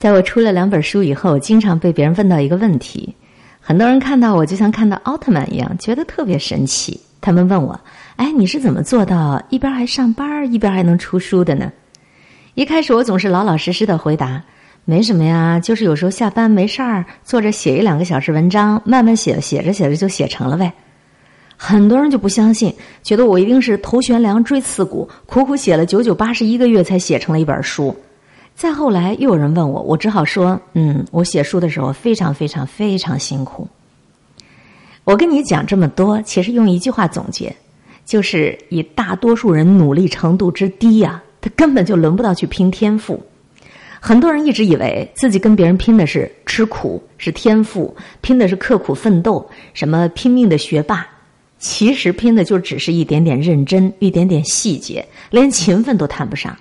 在我出了两本书以后，经常被别人问到一个问题，很多人看到我就像看到奥特曼一样，觉得特别神奇。他们问我：“哎，你是怎么做到一边还上班，一边还能出书的呢？”一开始我总是老老实实的回答：“没什么呀，就是有时候下班没事儿，坐着写一两个小时文章，慢慢写，写着写着就写成了呗。”很多人就不相信，觉得我一定是头悬梁锥刺股，苦苦写了九九八十一个月才写成了一本书。再后来又有人问我，我只好说：“嗯，我写书的时候非常非常非常辛苦。”我跟你讲这么多，其实用一句话总结，就是以大多数人努力程度之低呀，他根本就轮不到去拼天赋。很多人一直以为自己跟别人拼的是吃苦，是天赋，拼的是刻苦奋斗，什么拼命的学霸，其实拼的就只是一点点认真，一点点细节，连勤奋都谈不上。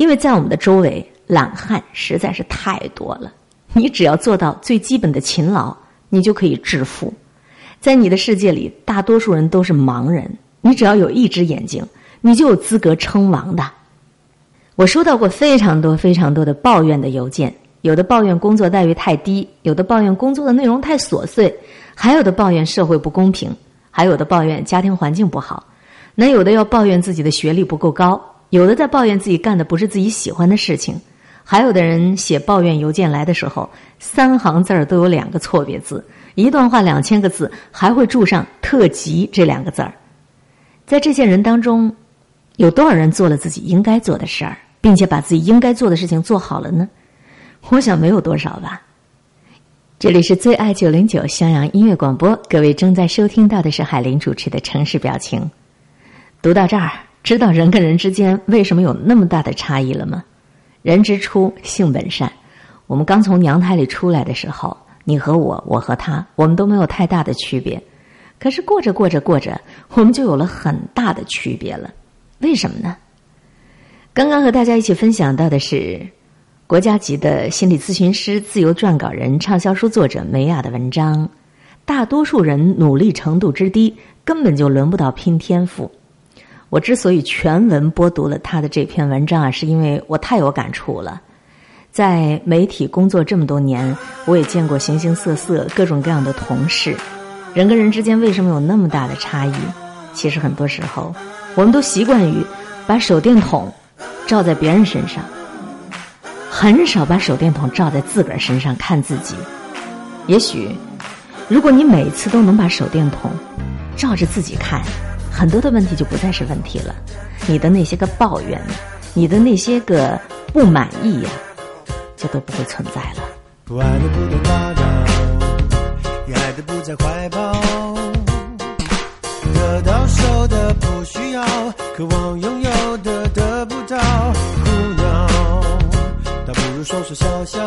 因为在我们的周围，懒汉实在是太多了。你只要做到最基本的勤劳，你就可以致富。在你的世界里，大多数人都是盲人。你只要有一只眼睛，你就有资格称王的。我收到过非常多、非常多的抱怨的邮件，有的抱怨工作待遇太低，有的抱怨工作的内容太琐碎，还有的抱怨社会不公平，还有的抱怨家庭环境不好，那有的要抱怨自己的学历不够高。有的在抱怨自己干的不是自己喜欢的事情，还有的人写抱怨邮件来的时候，三行字儿都有两个错别字，一段话两千个字还会注上“特急”这两个字儿。在这些人当中，有多少人做了自己应该做的事儿，并且把自己应该做的事情做好了呢？我想没有多少吧。这里是最爱九零九襄阳音乐广播，各位正在收听到的是海林主持的城市表情。读到这儿。知道人跟人之间为什么有那么大的差异了吗？人之初，性本善。我们刚从娘胎里出来的时候，你和我，我和他，我们都没有太大的区别。可是过着过着过着，我们就有了很大的区别了。为什么呢？刚刚和大家一起分享到的是国家级的心理咨询师、自由撰稿人、畅销书作者梅雅的文章。大多数人努力程度之低，根本就轮不到拼天赋。我之所以全文播读了他的这篇文章啊，是因为我太有感触了。在媒体工作这么多年，我也见过形形色色、各种各样的同事。人跟人之间为什么有那么大的差异？其实很多时候，我们都习惯于把手电筒照在别人身上，很少把手电筒照在自个儿身上看自己。也许，如果你每次都能把手电筒照着自己看。很多的问题就不再是问题了，你的那些个抱怨，你的那些个不满意呀，就都不会存在了。不爱的不懂打扰，你爱的不在怀抱，得到手的不需要，渴望拥有的得不到，苦恼，倒不如说说笑笑。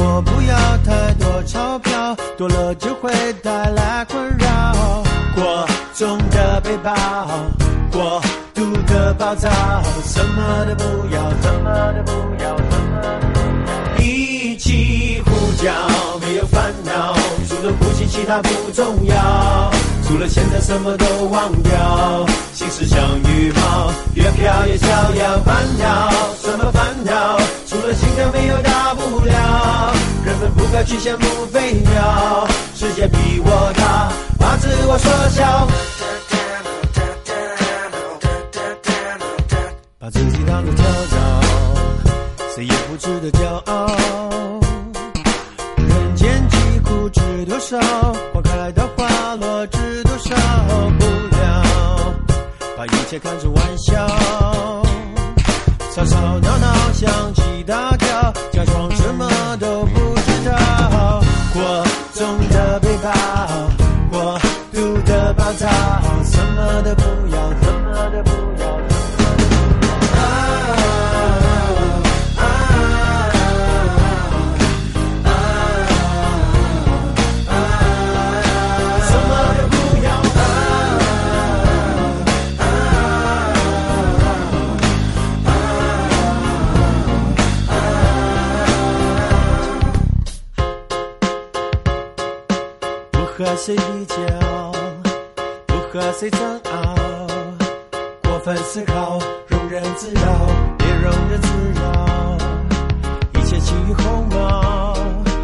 我不要太多钞票，多了就会带来困扰。过重的背包，过度的暴躁，什么都不要，什么都不要，什么都不要。一起呼叫，没有烦恼，除了呼吸其他不重要，除了现在什么都忘掉，心事像羽毛，越飘越逍遥。烦恼什么烦恼？除了心跳没有大不了。不该去羡慕飞鸟，世界比我大。把自我缩小，把自己当作跳蚤，谁也不值得骄傲。人间疾苦知多少？花开到花落知多少？不了，把一切看成玩笑，吵吵闹什么都不要，什么都不要，什么都不要。不和谁比较。和谁争？思考，容忍自扰，别容忍自扰，一切轻于鸿毛，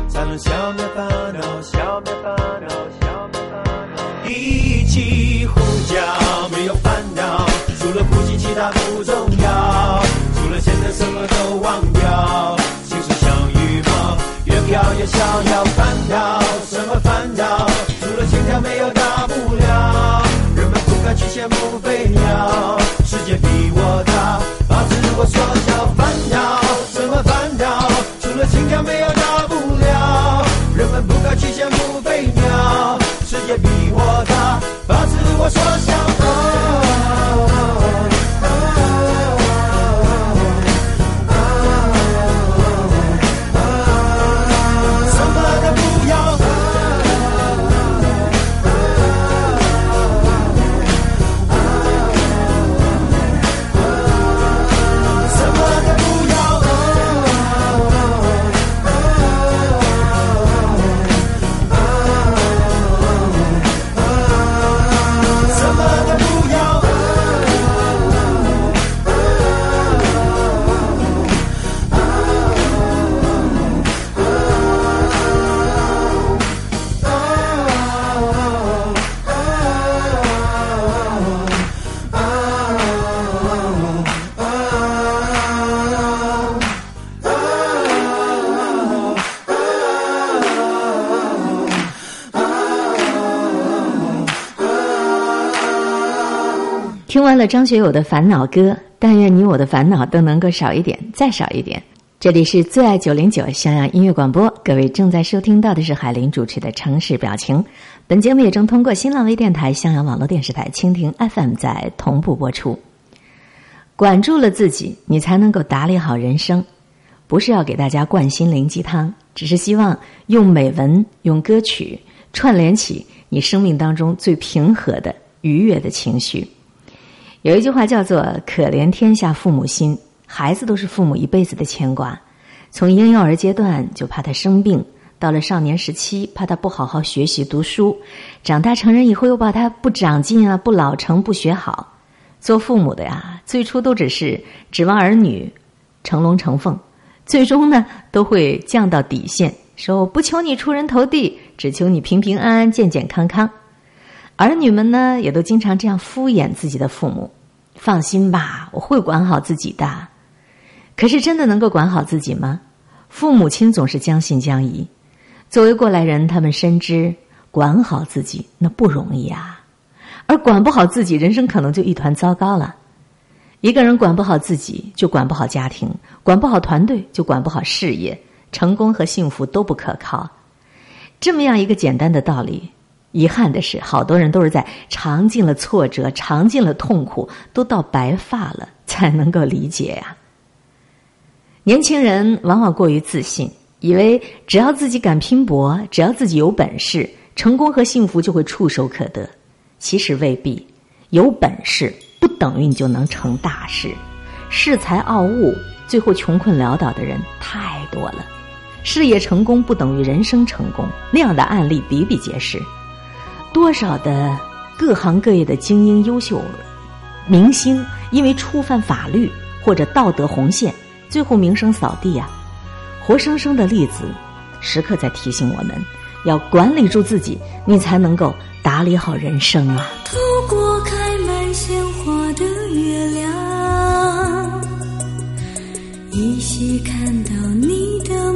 才能消灭烦恼，消灭烦恼，消灭烦恼，一起。把张学友的《烦恼歌》，但愿你我的烦恼都能够少一点，再少一点。这里是最爱九零九襄阳音乐广播，各位正在收听到的是海林主持的《城市表情》。本节目也正通过新浪微电台、襄阳网络电视台、蜻蜓 FM 在同步播出。管住了自己，你才能够打理好人生。不是要给大家灌心灵鸡汤，只是希望用美文、用歌曲串联起你生命当中最平和的、愉悦的情绪。有一句话叫做“可怜天下父母心”，孩子都是父母一辈子的牵挂。从婴幼儿阶段就怕他生病，到了少年时期怕他不好好学习读书，长大成人以后又怕他不长进啊、不老成、不学好。做父母的呀，最初都只是指望儿女成龙成凤，最终呢都会降到底线，说我不求你出人头地，只求你平平安安、健健康康。儿女们呢，也都经常这样敷衍自己的父母。放心吧，我会管好自己的。可是真的能够管好自己吗？父母亲总是将信将疑。作为过来人，他们深知管好自己那不容易啊，而管不好自己，人生可能就一团糟糕了。一个人管不好自己，就管不好家庭；管不好团队，就管不好事业。成功和幸福都不可靠。这么样一个简单的道理。遗憾的是，好多人都是在尝尽了挫折、尝尽了痛苦，都到白发了才能够理解呀、年轻人往往过于自信，以为只要自己敢拼搏，只要自己有本事，成功和幸福就会触手可得。其实未必，有本事不等于你就能成大事。恃才傲物，最后穷困潦倒的人太多了。事业成功不等于人生成功，那样的案例比比皆是。多少的各行各业的精英、优秀明星，因为触犯法律或者道德红线，最后名声扫地啊！活生生的例子，时刻在提醒我们，要管理住自己，你才能够打理好人生啊！透过开满鲜花的月亮，依稀看到你的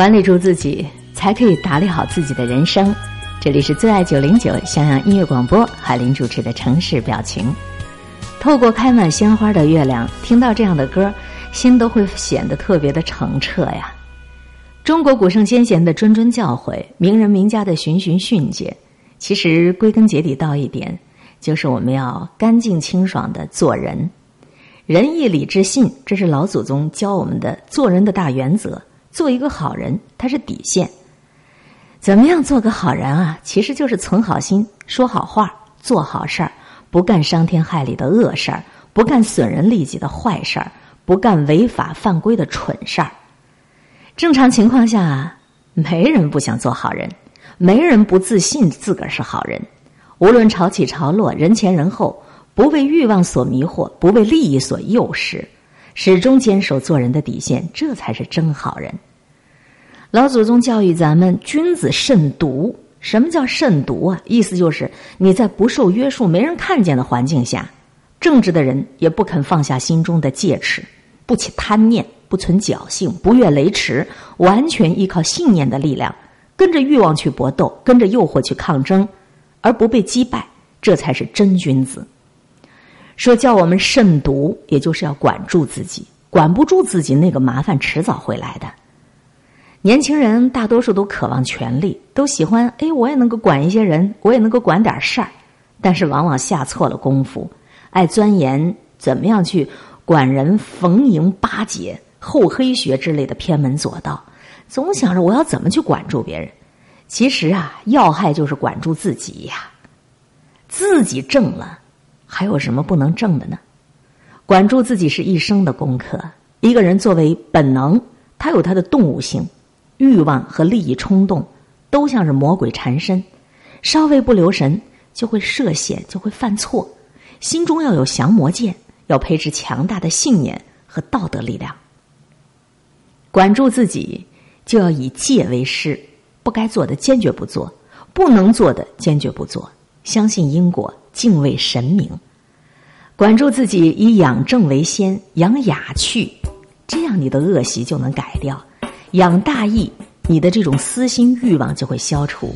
管理住自己，才可以打理好自己的人生。这里是最爱九零九襄阳音乐广播，海林主持的城市表情。透过开满鲜花的月亮，听到这样的歌，心都会显得特别的澄澈呀。中国古圣先贤的谆谆教诲，名人名家的循循训诫，其实归根结底到一点，就是我们要干净清爽的做人。仁义礼智信，这是老祖宗教我们的做人的大原则。做一个好人，它是底线。怎么样做个好人啊？其实就是存好心，说好话，做好事儿，不干伤天害理的恶事儿，不干损人利己的坏事儿，不干违法犯规的蠢事儿。正常情况下，没人不想做好人，没人不自信自个儿是好人。无论潮起潮落，人前人后，不被欲望所迷惑，不被利益所诱使。始终坚守做人的底线，这才是真好人。老祖宗教育咱们，君子慎独。什么叫慎独啊？意思就是你在不受约束、没人看见的环境下，正直的人也不肯放下心中的戒尺，不起贪念，不存侥幸，不越雷池，完全依靠信念的力量，跟着欲望去搏斗，跟着诱惑去抗争，而不被击败，这才是真君子。说叫我们慎独，也就是要管住自己，管不住自己，那个麻烦迟早会来的。年轻人大多数都渴望权力，都喜欢哎，我也能够管一些人，我也能够管点事儿，但是往往下错了功夫，爱钻研怎么样去管人、逢迎巴结、厚黑学之类的偏门左道，总想着我要怎么去管住别人。其实啊，要害就是管住自己呀，自己正了。还有什么不能挣的呢？管住自己是一生的功课。一个人作为本能，他有他的动物性，欲望和利益冲动都像是魔鬼缠身，稍微不留神就会涉险，就会犯错。心中要有降魔剑，要配置强大的信念和道德力量。管住自己，就要以戒为师，不该做的坚决不做，不能做的坚决不做，相信因果。敬畏神明，管住自己，以养正为先，养雅趣，这样你的恶习就能改掉；养大义，你的这种私心欲望就会消除；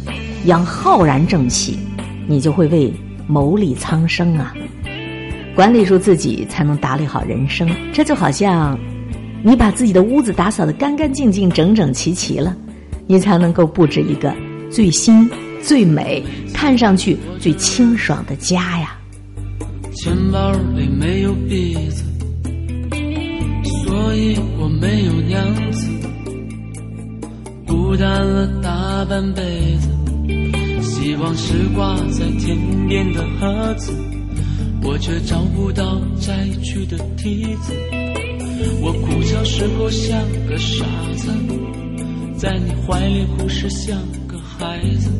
养浩然正气，你就会为谋利苍生啊！管理住自己，才能打理好人生。这就好像，你把自己的屋子打扫得干干净净、整整齐齐了，你才能够布置一个最新、最美、看上去最清爽的家呀。钱包里没有币子，所以我没有娘子，孤单了大半辈子，希望是挂在天边的盒子。我却找不到摘去的梯子，我哭笑时候像个傻子，在你怀里哭时像个孩子，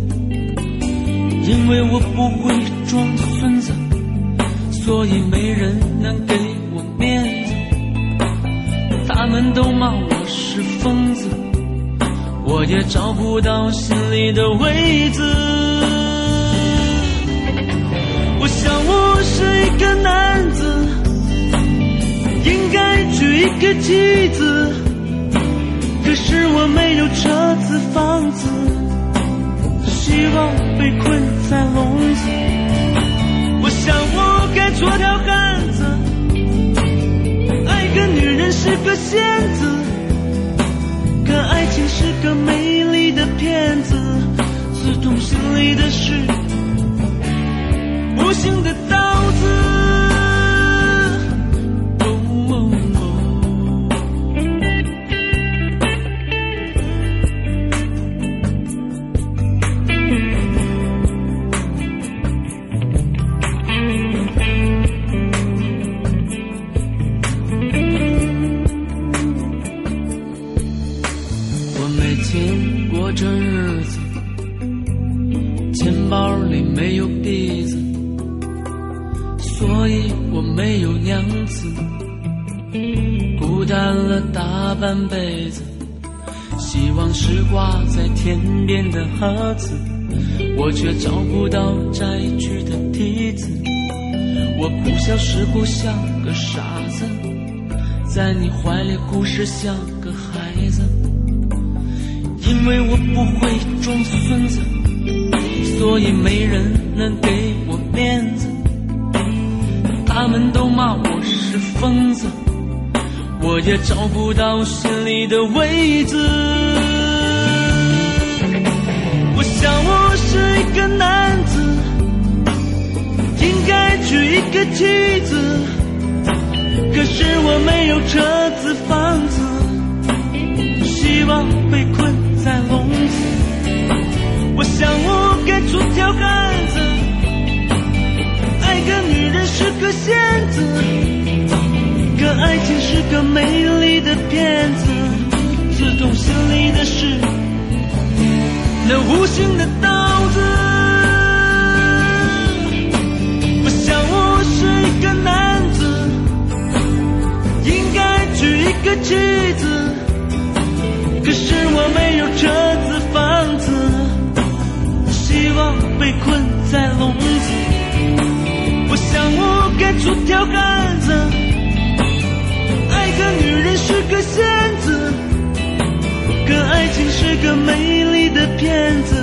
因为我不会装孙子，所以没人能给我面子，他们都骂我是疯子，我也找不到心里的位子。我想我是一个男子，应该娶一个妻子，可是我没有车子房子，希望被困在笼子。我想我该做条汉子，爱个女人是个仙子，可爱情是个美丽的骗子，刺痛心里的事。无形的盒子，我却找不到摘去的梯子。我不笑时哭像个傻子，在你怀里哭时像个孩子，因为我不会装孙子，所以没人能给我面子，他们都骂我是疯子。我也找不到心里的位置。我想我是一个男子，应该娶一个妻子，可是我没有车子房子，希望被困在笼子。我想我该做条汉子，爱个女人是个仙子。可爱情是个美丽的骗子，刺痛心里的是那无形的刀子。我想我是一个男子，应该娶一个妻子，可是我没有车子房子，希望被困在笼子。我想我该出条汉子。爱个女人是个仙子，可爱情是个美的骗子，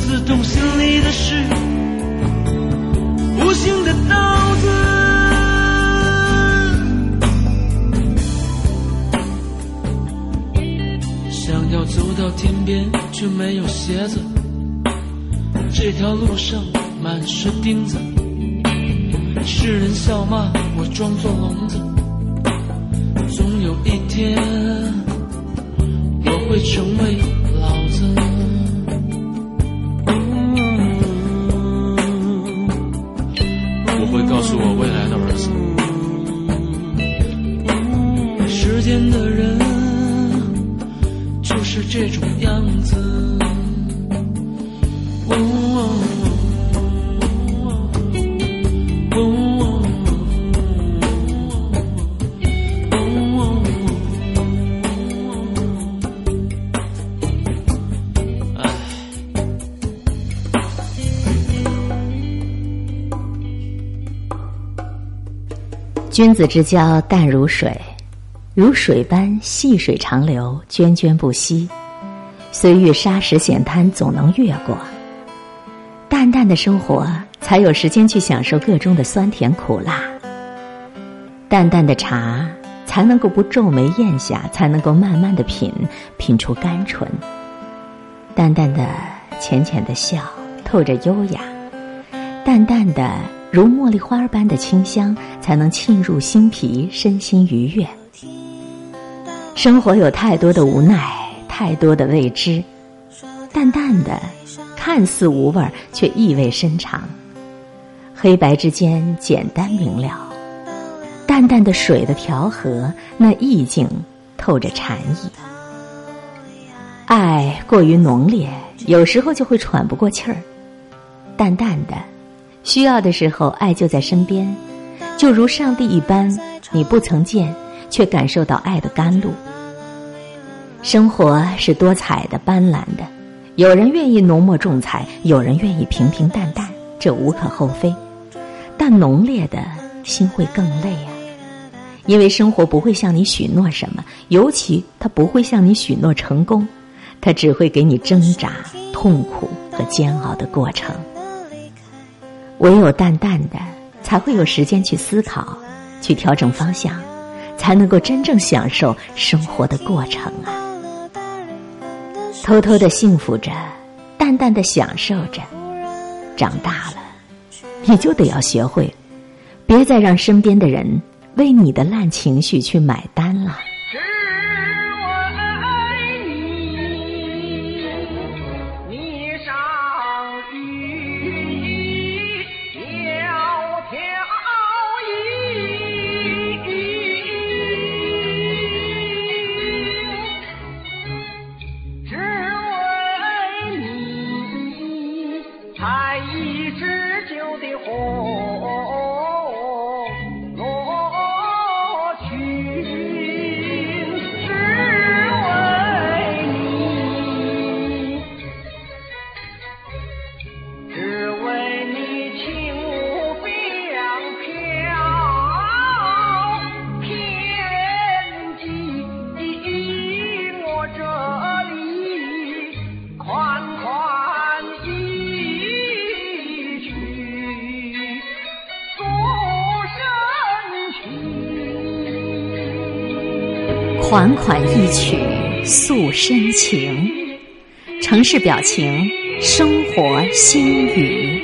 刺痛心里的是无形的刀子。想要走到天边，却没有鞋子，这条路上满是钉子，世人笑骂我装作聋子。总有一天，我会成为君子之交淡如水，如水般细水长流，涓涓不息。虽遇沙石险滩，总能越过。淡淡的生活才有时间去享受个中的酸甜苦辣。淡淡的茶才能够不皱眉咽下，才能够慢慢的品，品出甘醇。淡淡的、浅浅的笑，透着优雅；淡淡的，如茉莉花般的清香，才能沁入心脾，身心愉悦。生活有太多的无奈，太多的未知。淡淡的，看似无味，却意味深长。黑白之间，简单明了。淡淡的水的调和，那意境透着禅意。爱过于浓烈，有时候就会喘不过气儿。淡淡的，需要的时候，爱就在身边，就如上帝一般，你不曾见，却感受到爱的甘露。生活是多彩的、斑斓的。有人愿意浓墨重彩，有人愿意平平淡淡，这无可厚非。但浓烈的心会更累啊，因为生活不会向你许诺什么，尤其它不会向你许诺成功，它只会给你挣扎、痛苦和煎熬的过程。唯有淡淡的，才会有时间去思考，去调整方向，才能够真正享受生活的过程啊。偷偷的幸福着，淡淡的享受着。长大了，你就得要学会，别再让身边的人为你的烂情绪去买单了。款款一曲诉深情，城市表情，生活心语。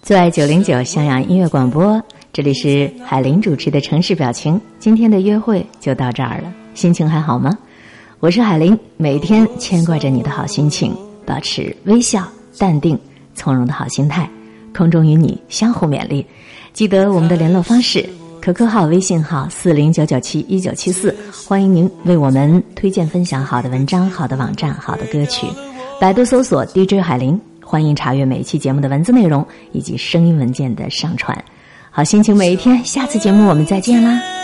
最爱九零九襄阳音乐广播，这里是海林主持的城市表情。今天的约会就到这儿了，心情还好吗？我是海林，每天牵挂着你的好心情，保持微笑、淡定、从容的好心态，空中与你相互勉励。记得我们的联络方式：QQ 号、微信号四零九九七一九七四。欢迎您为我们推荐分享好的文章、好的网站、好的歌曲。百度搜索 DJ 海林，欢迎查阅每期节目的文字内容以及声音文件的上传。好心情每一天，下次节目我们再见啦！